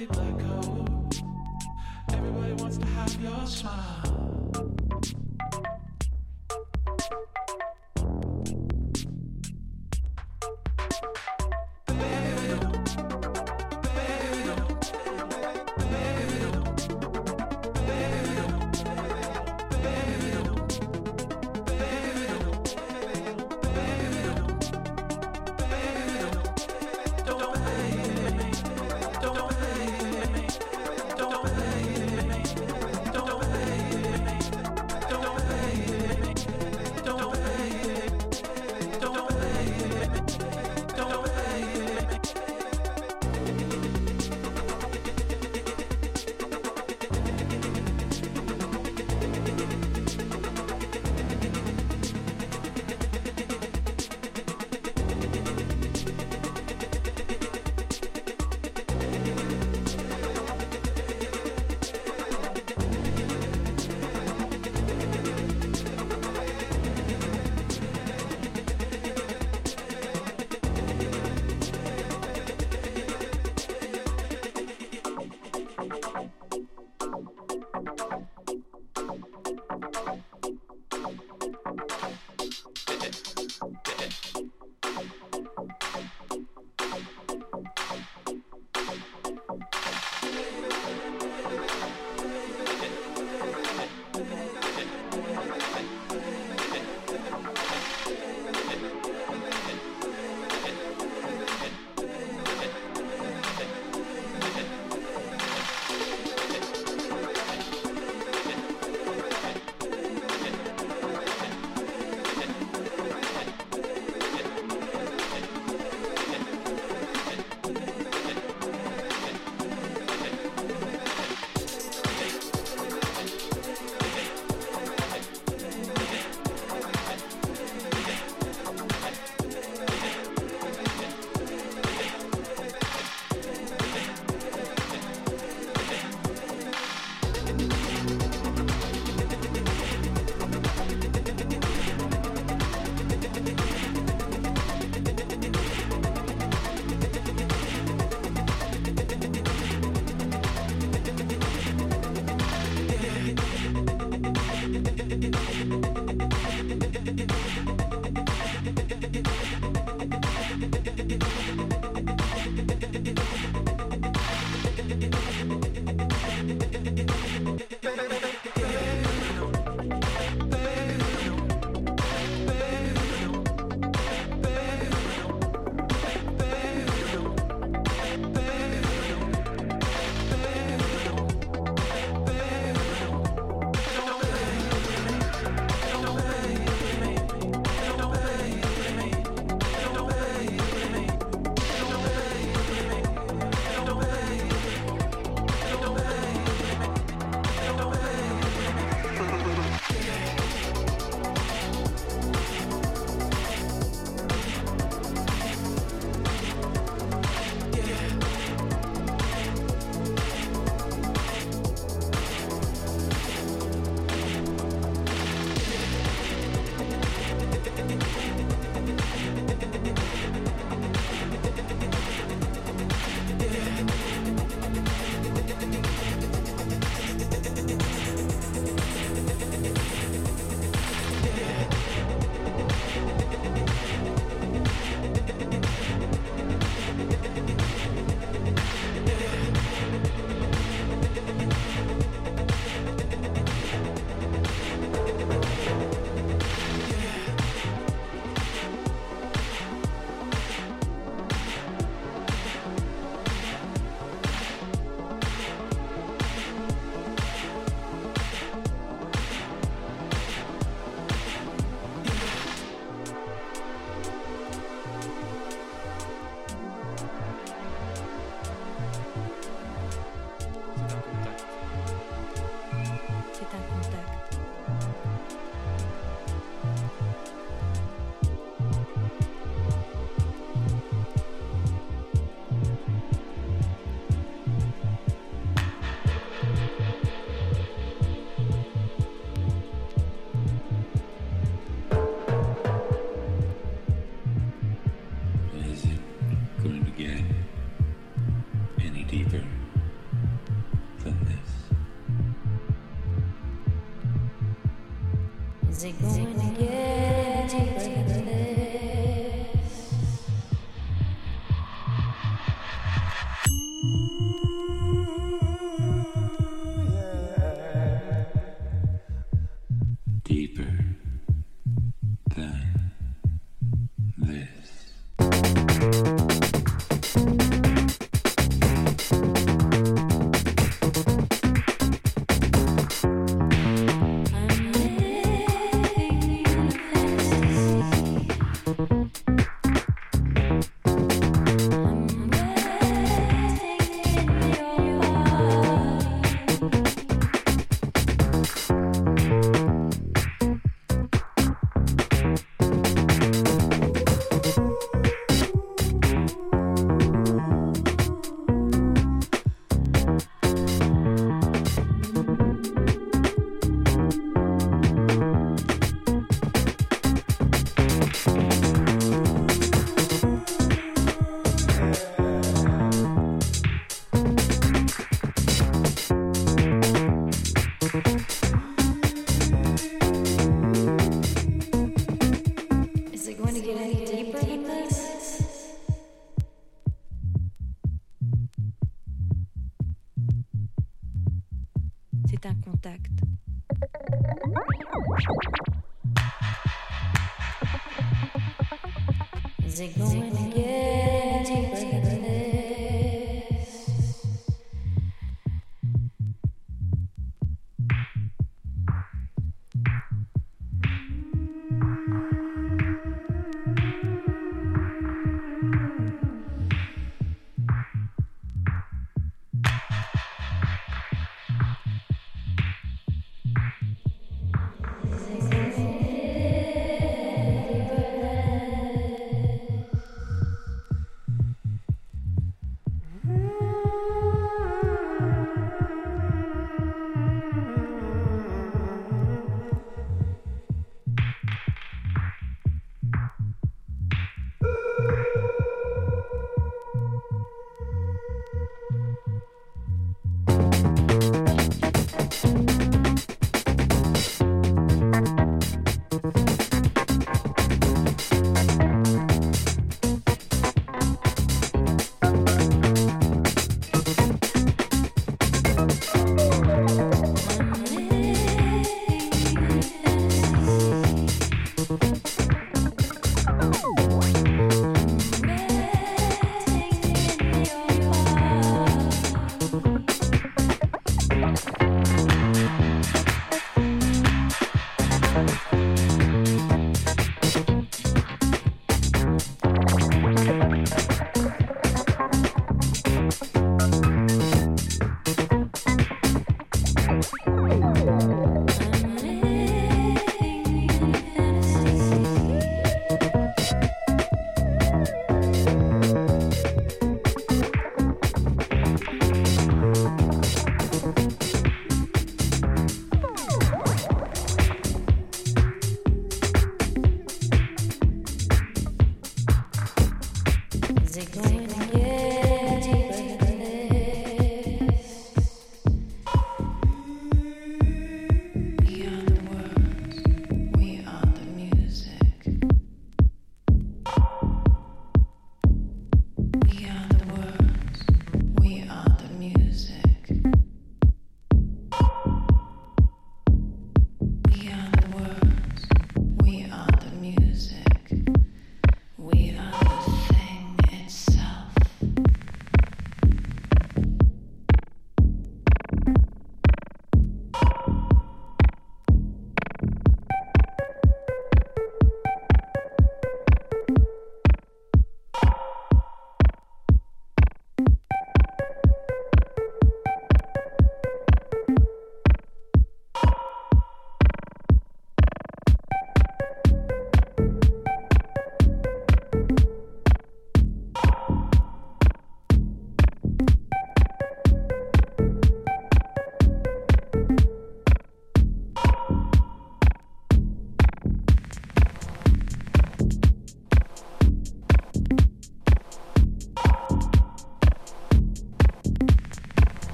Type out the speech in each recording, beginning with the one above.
let go. Everybody wants to have your smile.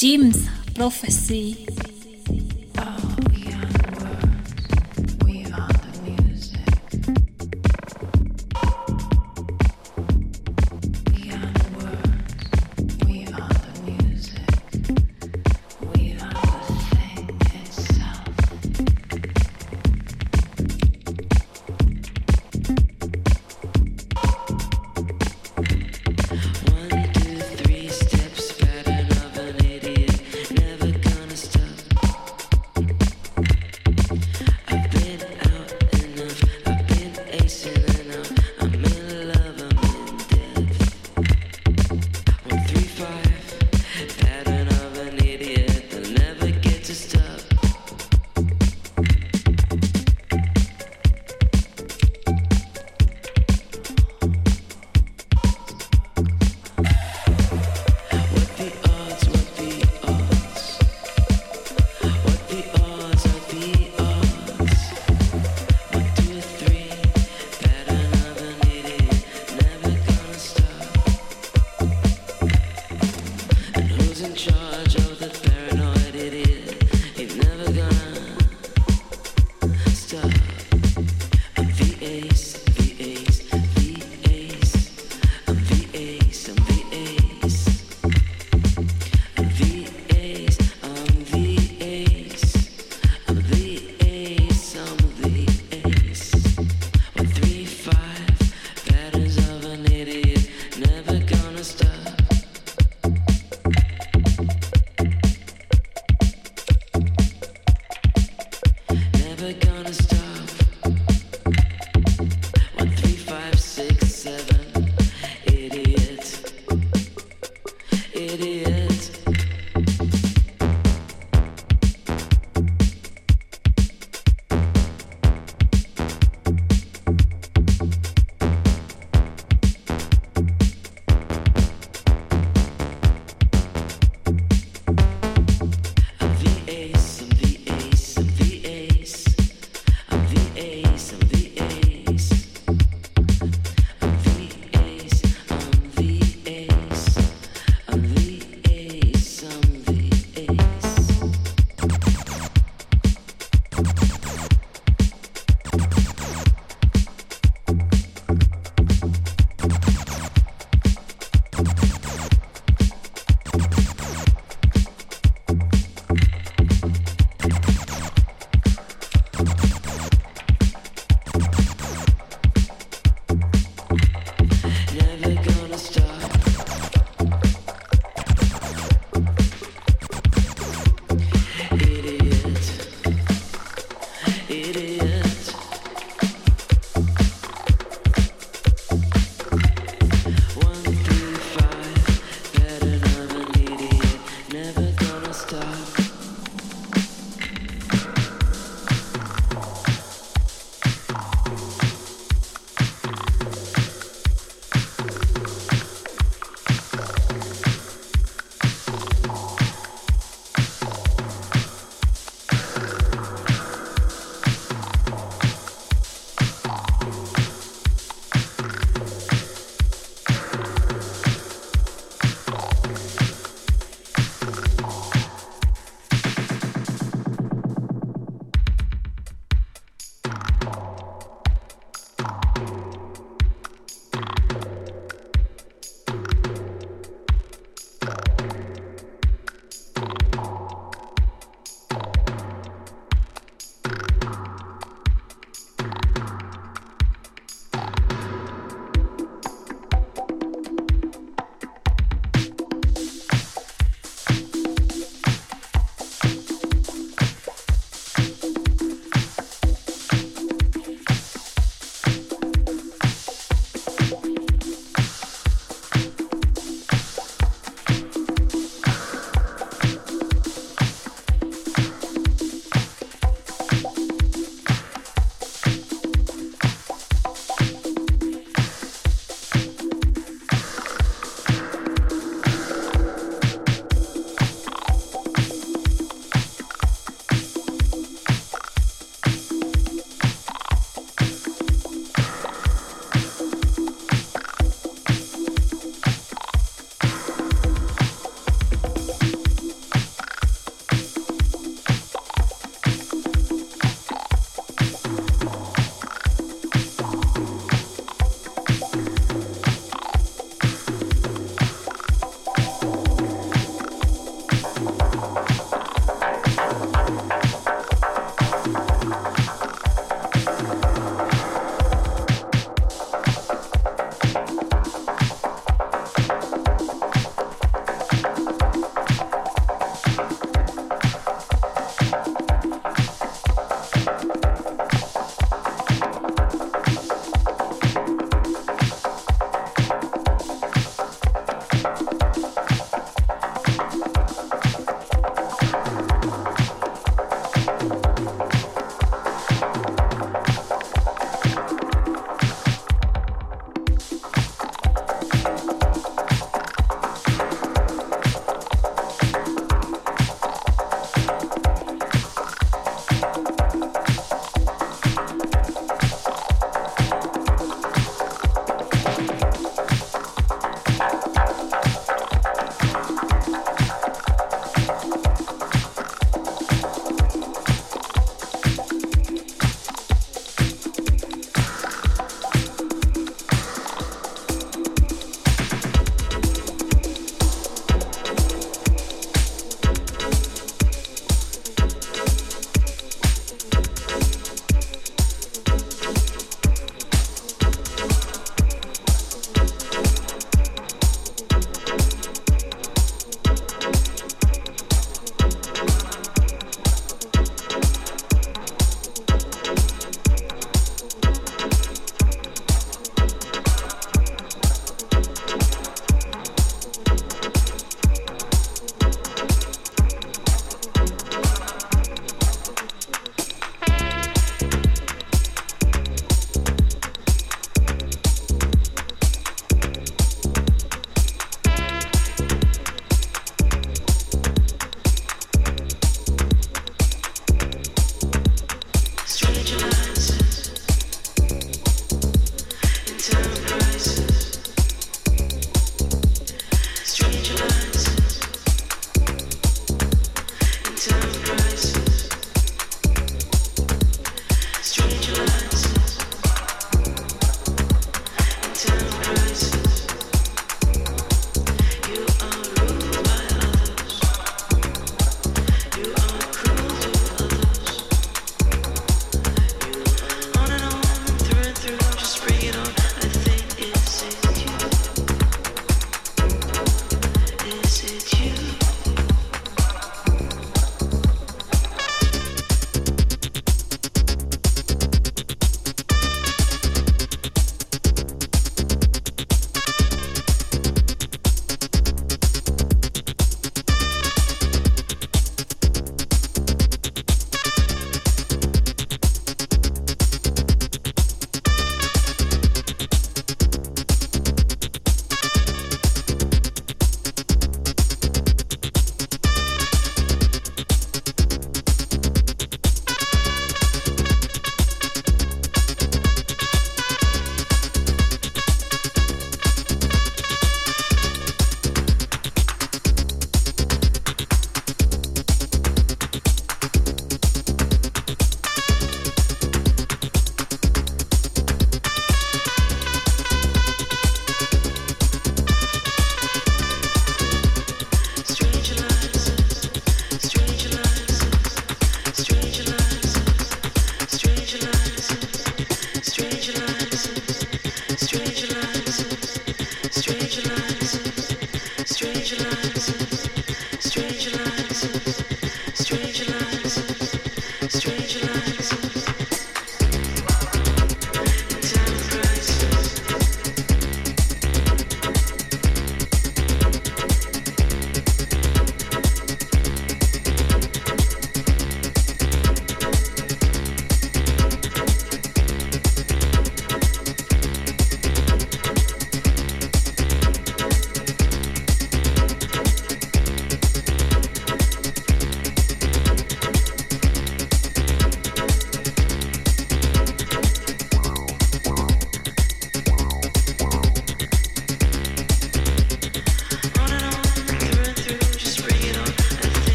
Jim's prophecy.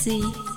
see.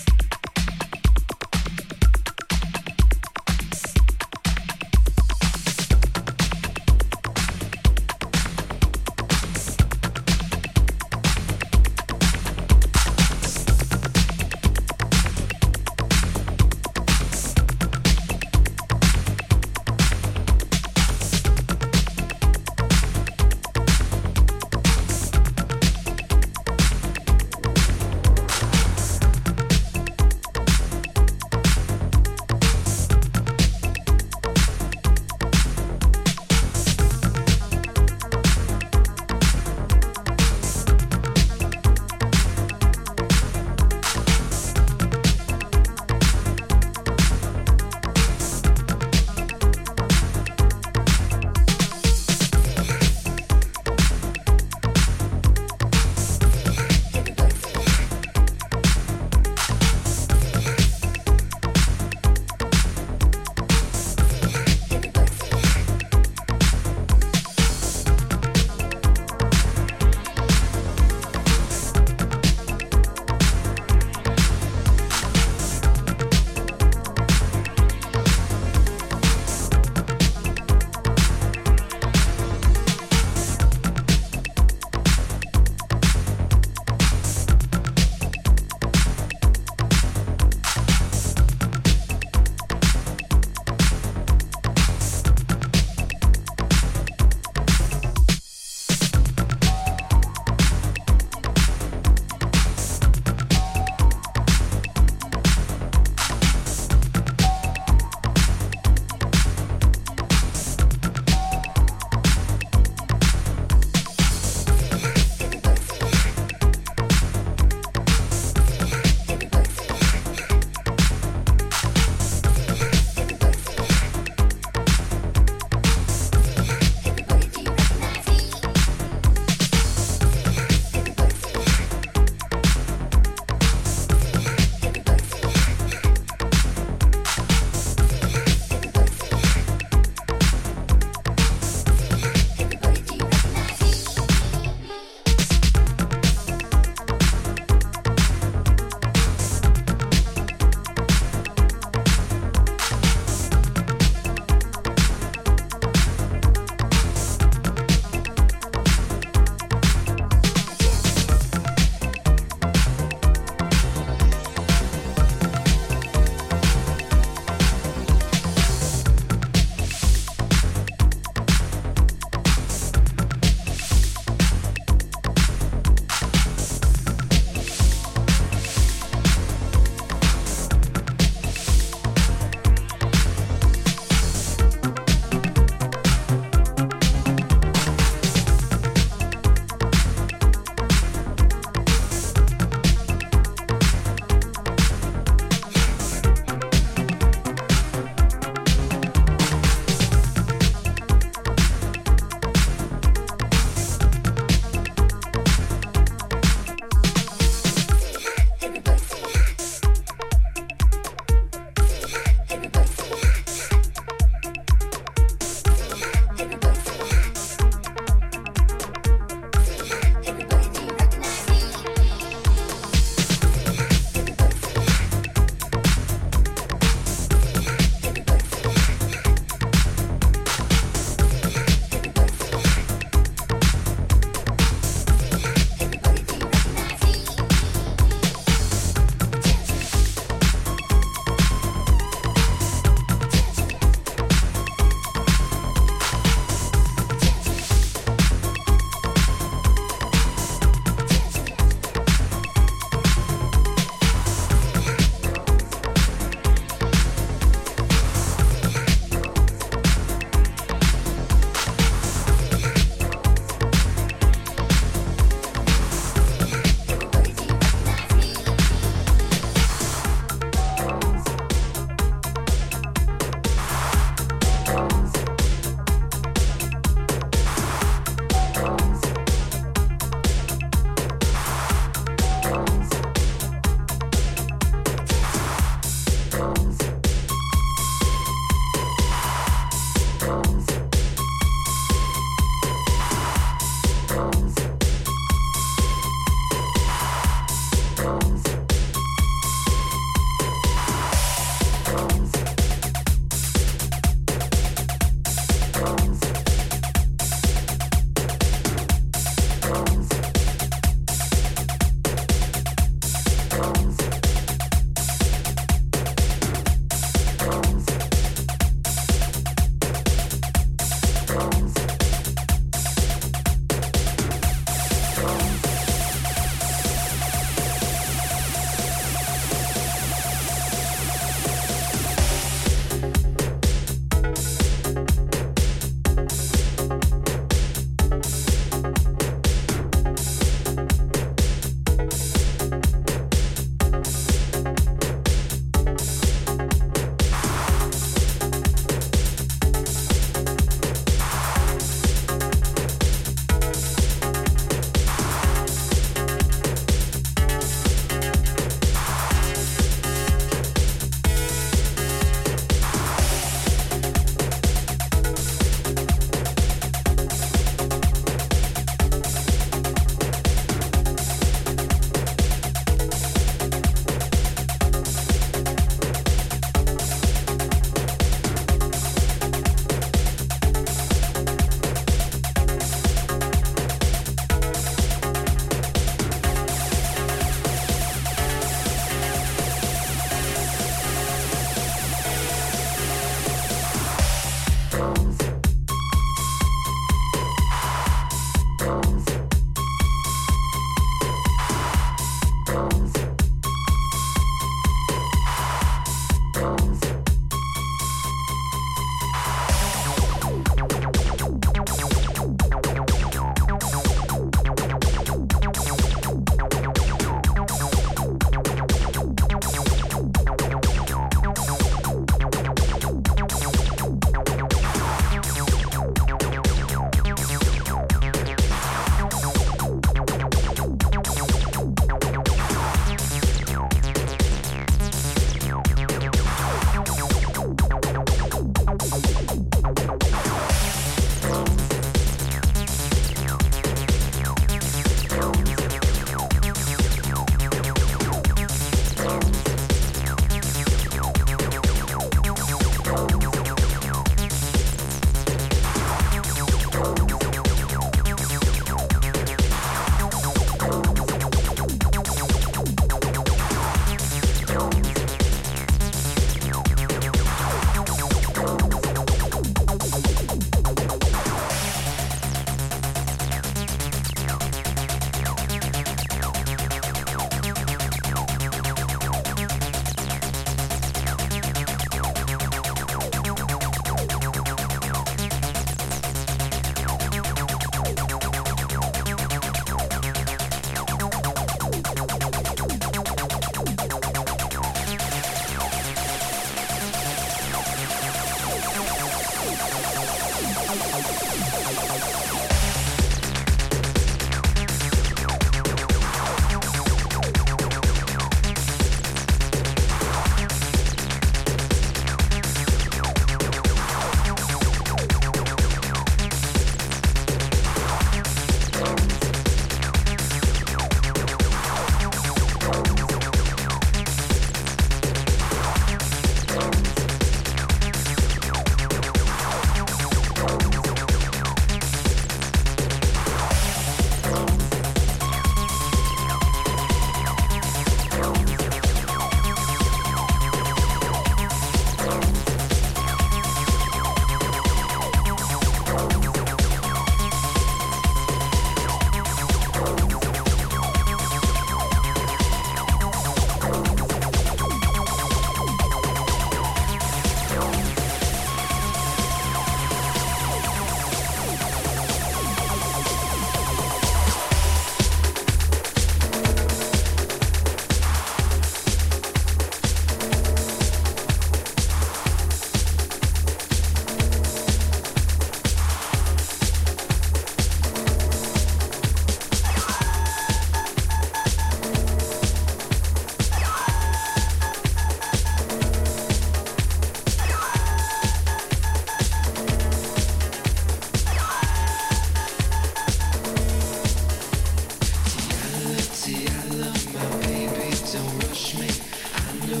You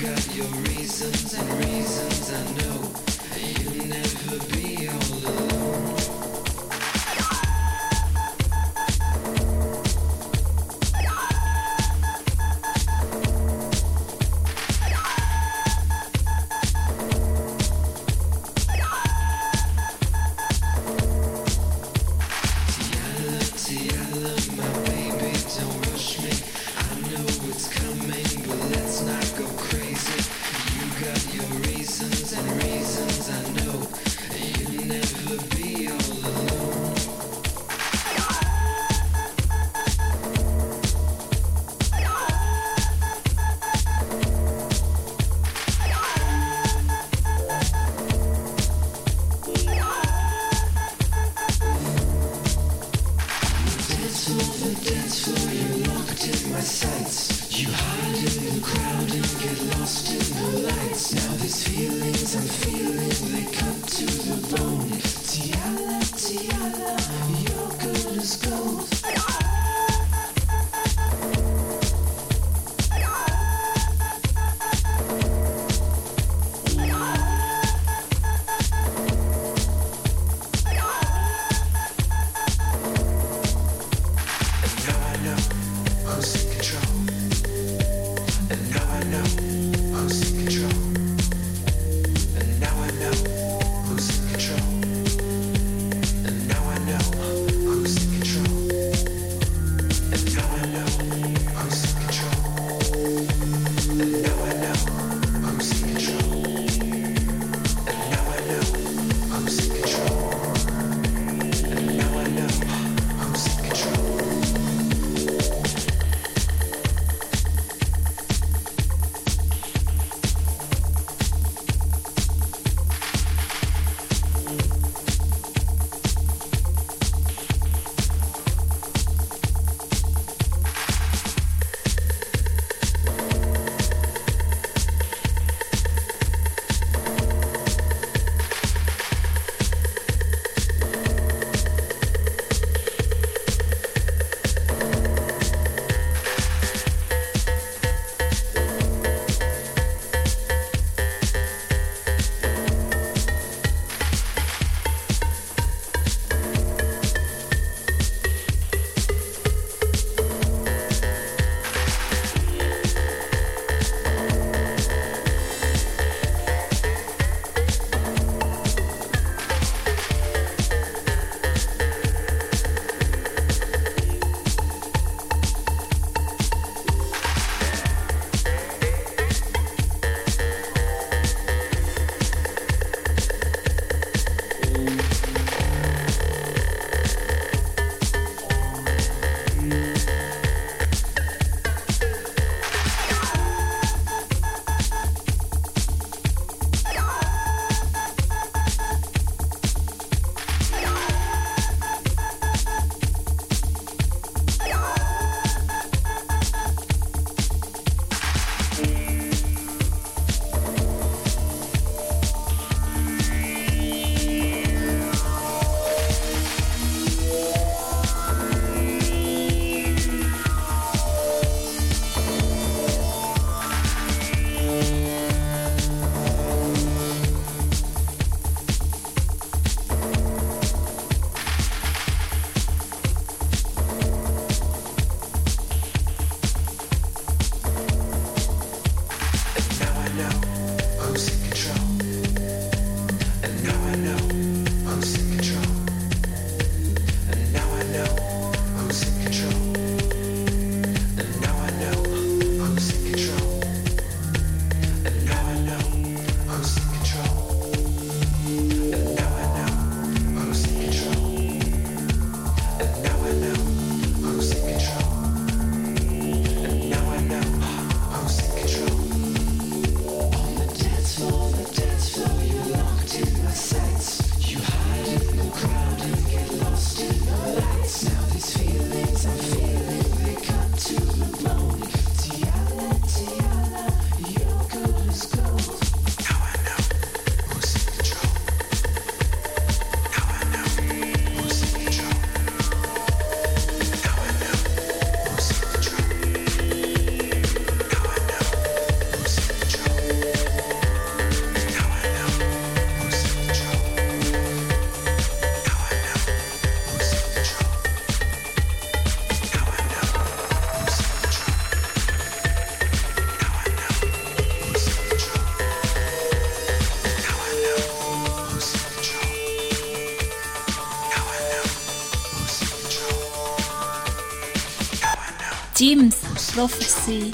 got your reasons and reasons I know. You never be Jim's prophecy,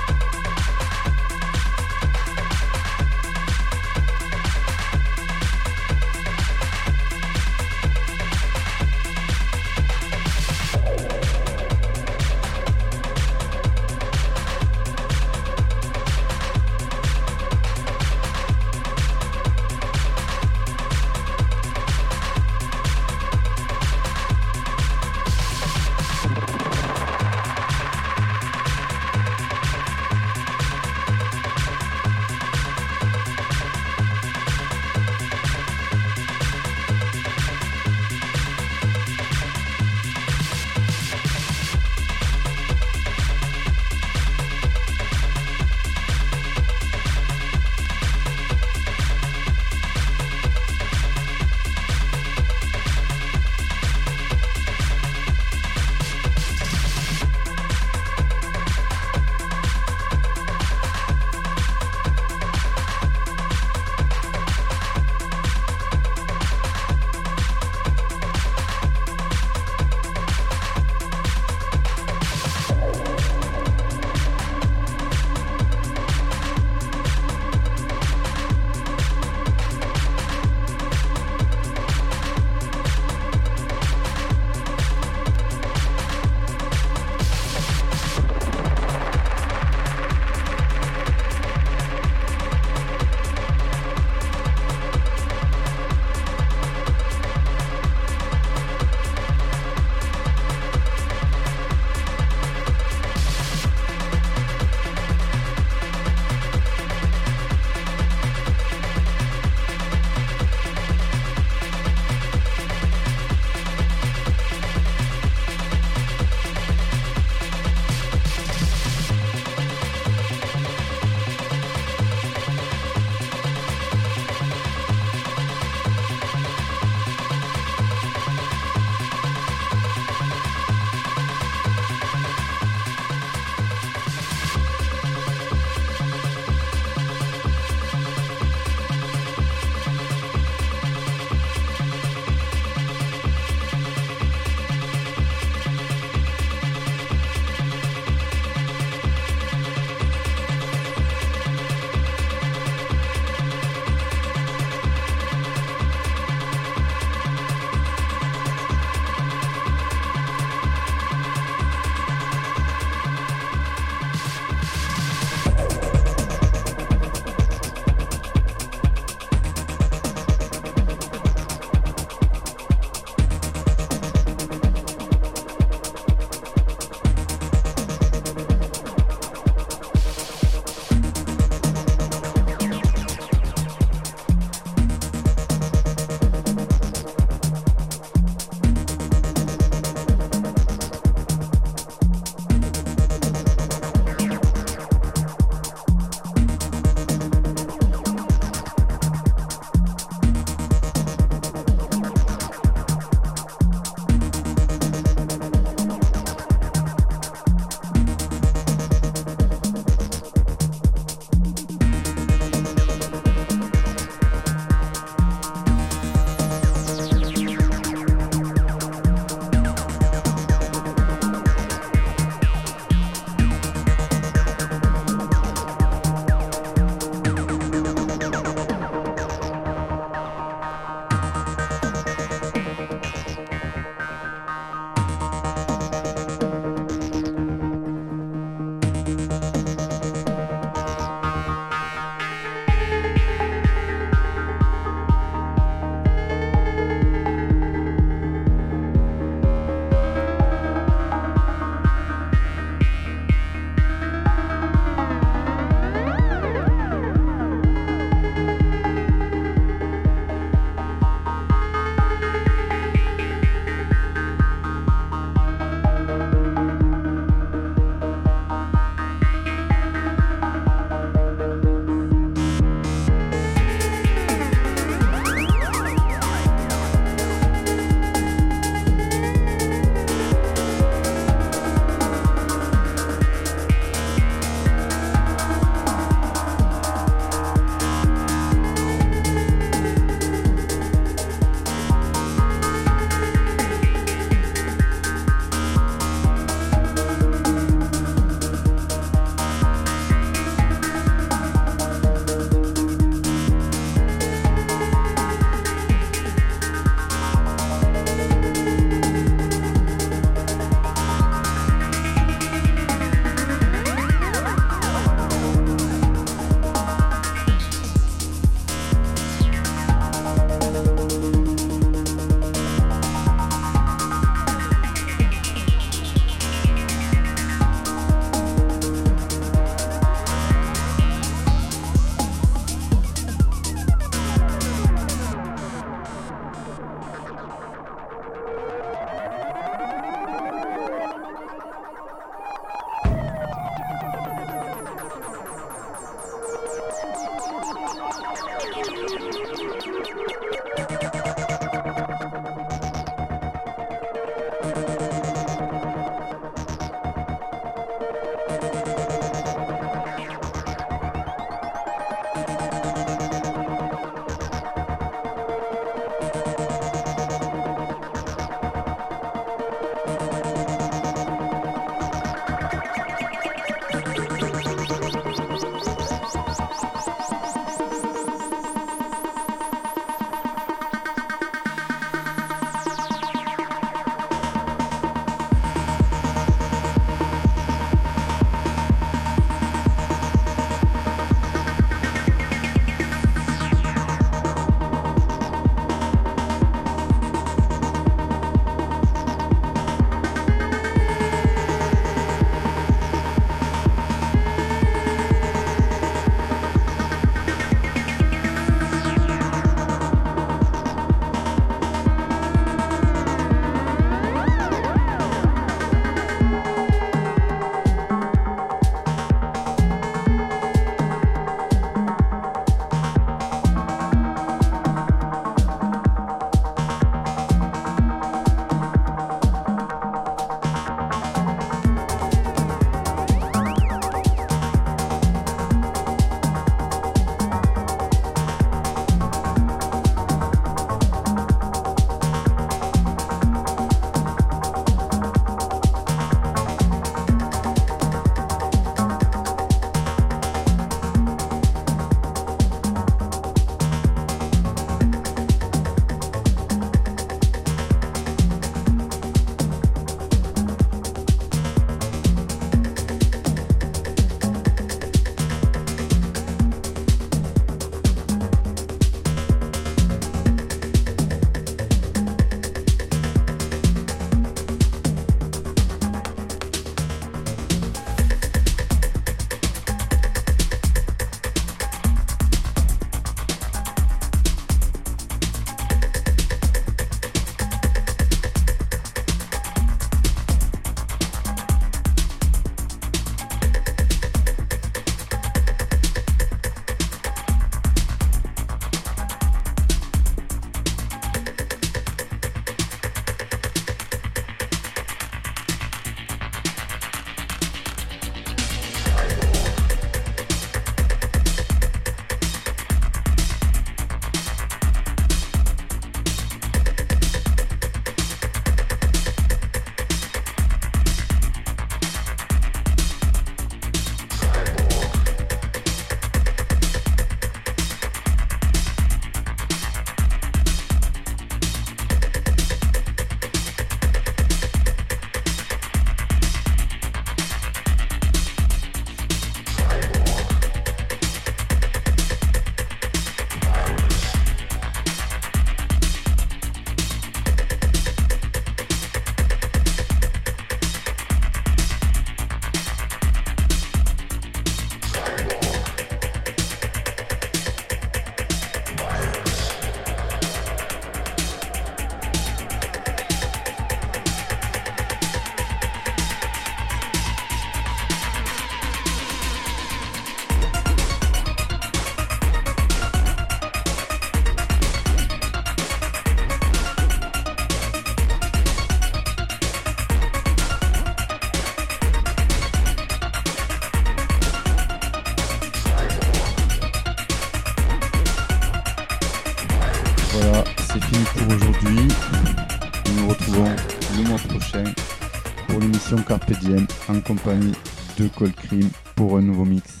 de Cold Cream pour un nouveau mix.